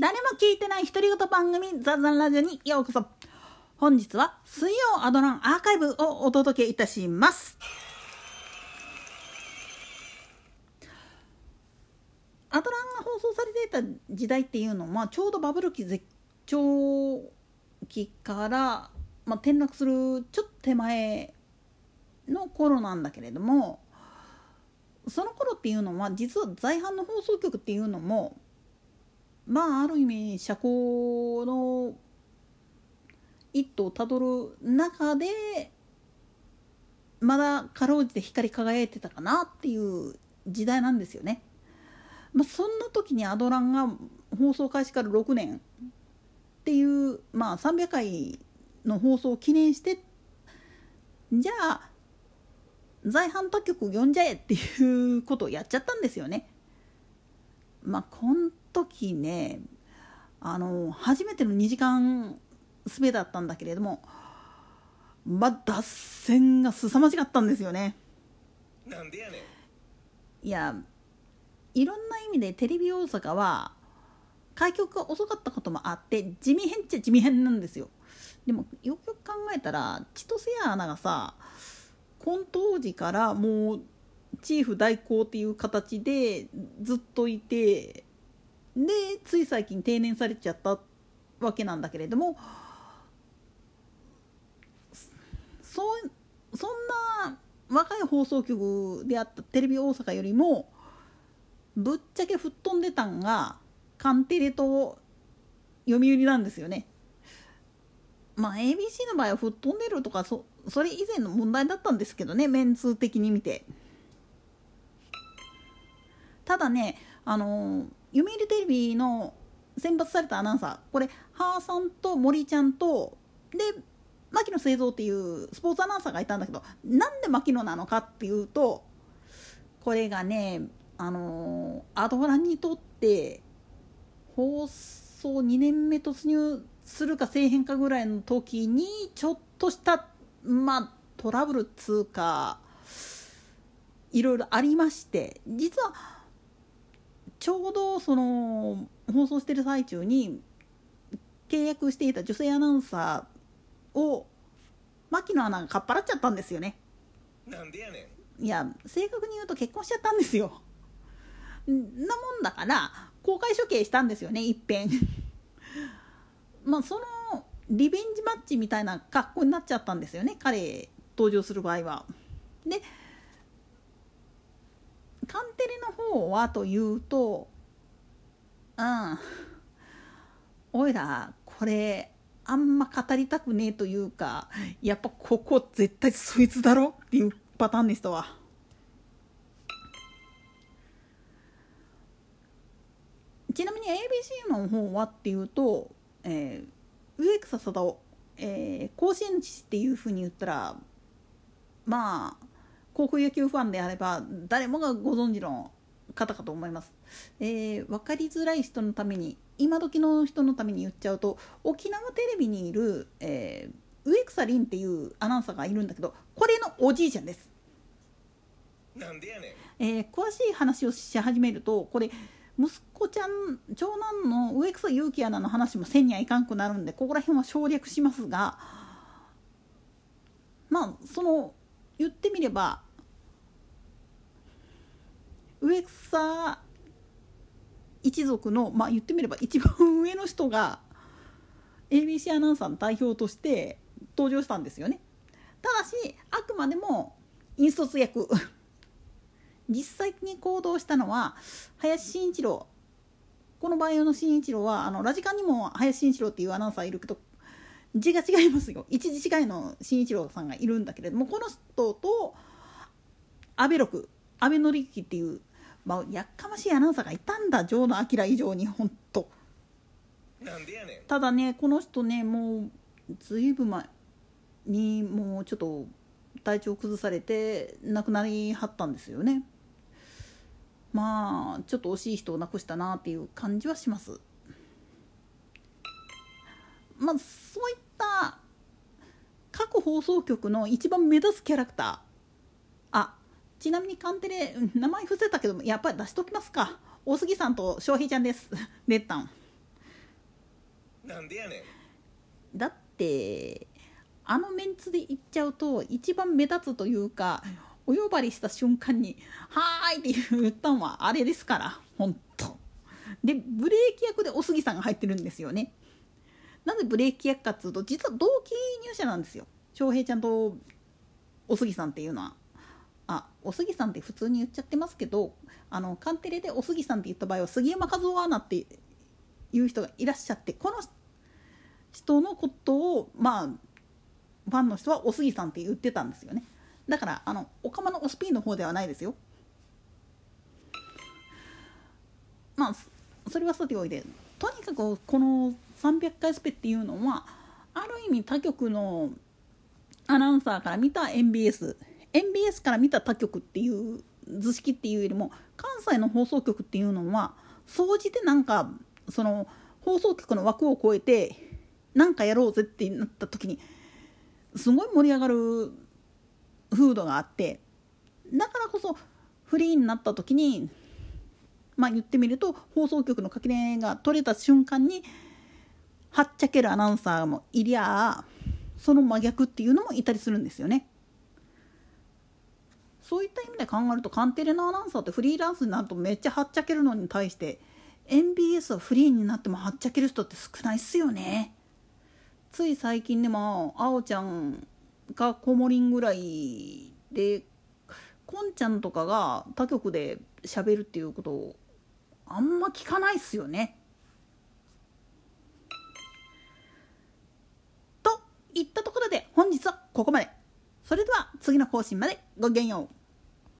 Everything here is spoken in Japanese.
誰も聞いてない独り言番組ザザンラジオにようこそ。本日は水曜アドランアーカイブをお届けいたします。アドランが放送されていた時代っていうのはちょうどバブル期絶頂期から、まあ、転落するちょっと手前の頃なんだけれどもその頃っていうのは実は在阪の放送局っていうのもまあある意味社交の一途をたどる中でまだかろうじて光り輝いてたかなっていう時代なんですよね。まあ、そんな時にアドランが放送開始から6年っていう、まあ、300回の放送を記念してじゃあ在阪他局呼んじゃえっていうことをやっちゃったんですよね。まあこの時ねあの初めての2時間すべだったんだけれどもまあ脱線が凄まじかったんですよね。なんでやねんいやいろんな意味でテレビ大阪は開局が遅かったこともあって地味変っちゃ地味変なんですよ。でもよくよく考えたら千歳アナがさ今当時からもうチーフ代行っていう形でずっといてでつい最近定年されちゃったわけなんだけれどもそそんな若い放送局であったテレビ大阪よりもぶっちゃけ吹っ飛んでたんがカンテレと読売なんですよね。まあ ABC の場合は吹っ飛んでるとかそそれ以前の問題だったんですけどねメンツ的に見て。ただねあの読売テレビの選抜されたアナウンサーこれハーさんと森ちゃんとで牧野製造っていうスポーツアナウンサーがいたんだけどなんで牧野なのかっていうとこれがねあのアドランにとって放送2年目突入するかせえへんかぐらいの時にちょっとしたまあトラブルっつうかいろいろありまして実はちょうどその放送してる最中に契約していた女性アナウンサーを牧野アナがかっぱらっちゃったんですよね。なんでやねん。いや正確に言うと結婚しちゃったんですよ。なもんだから公開処刑したんですよねいっぺんまあそのリベンジマッチみたいな格好になっちゃったんですよね彼登場する場合は。でカンテレの方はというとうん。おいらこれあんま語りたくねえというかやっぱここ絶対そいつだろっていうパターンでしたわ。ちなみに ABC の方はっていうと、えー、植草貞夫、えー、甲子園父っていうふうに言ったらまあ高校野球ファンであれば誰もがご存知の方かと思います、えー、分かりづらい人のために今時の人のために言っちゃうと沖縄テレビにいる、えー、植草凛っていうアナウンサーがいるんだけどこれのおじいちゃんです、なんでやねん。えー、詳しい話をし始めるとこれ息子ちゃん長男の植草勇気アナの話もせんにはいかんくなるんでここら辺は省略しますがまあその言ってみれば植草一族のまあ言ってみれば一番上の人が ABC アナウンサーの代表として登場したんですよね。ただしあくまでも引率役 実際に行動したのは林慎一郎この場合の慎一郎はあのラジカンにも林慎一郎っていうアナウンサーいるけど字が違いますよ。一字違いの慎一郎さんがいるんだけれどもこの人と安倍六安倍紀之っていう、まあ、やっかましいアナウンサーがいたんだ城野明以上に本当ただねこの人ねもうずいぶん前にもうちょっと体調崩されて亡くなりはったんですよね。まあちょっと惜しい人を亡くしたなっていう感じはしますまあそういった各放送局の一番目立つキャラクター。あちなみにカンテレうん名前伏せたけどやっぱり出しときますか。大杉さんと翔平ちゃんです。レッタン。なんでやねん。だってあのメンツで行っちゃうと一番目立つというかお呼ばれした瞬間に「はーい」って言ったのはあれですから本当。でブレーキ役でお杉さんが入ってるんですよねなぜブレーキ役かっつうと実は同期入社なんですよ。翔平ちゃんとお杉さんっていうのは。あお杉さんって普通に言っちゃってますけどあのカンテレでお杉さんって言った場合は杉山和夫アナっていう人がいらっしゃってこの人のことをまあファンの人はお杉さんって言ってたんですよね。だからあのオカマのオスピーの方ではないですよ。まあそれはさておいで。とにかくこの300回スペっていうのはある意味他局のアナウンサーから見た MBS MBS から見た他局っていう図式っていうよりも関西の放送局っていうのは総じてなんかその放送局の枠を超えてなんかやろうぜってなった時にすごい盛り上がる風土があってだからこそフリーになった時にまあ言ってみると放送局の垣根が取れた瞬間にはっちゃけるアナウンサーもいりゃその真逆っていうのもいたりするんですよね。そういった意味で考えるとカンテレのアナウンサーってフリーランスになるとめっちゃはっちゃけるのに対して MBS はフリーになってもはっちゃける人って少ないっすよね。つい最近でもあおちゃんがコモリンぐらいでこんちゃんとかが他局で喋るっていうことをあんま聞かないっすよね。といったところで本日はここまで。それでは次の更新までごきげんよう。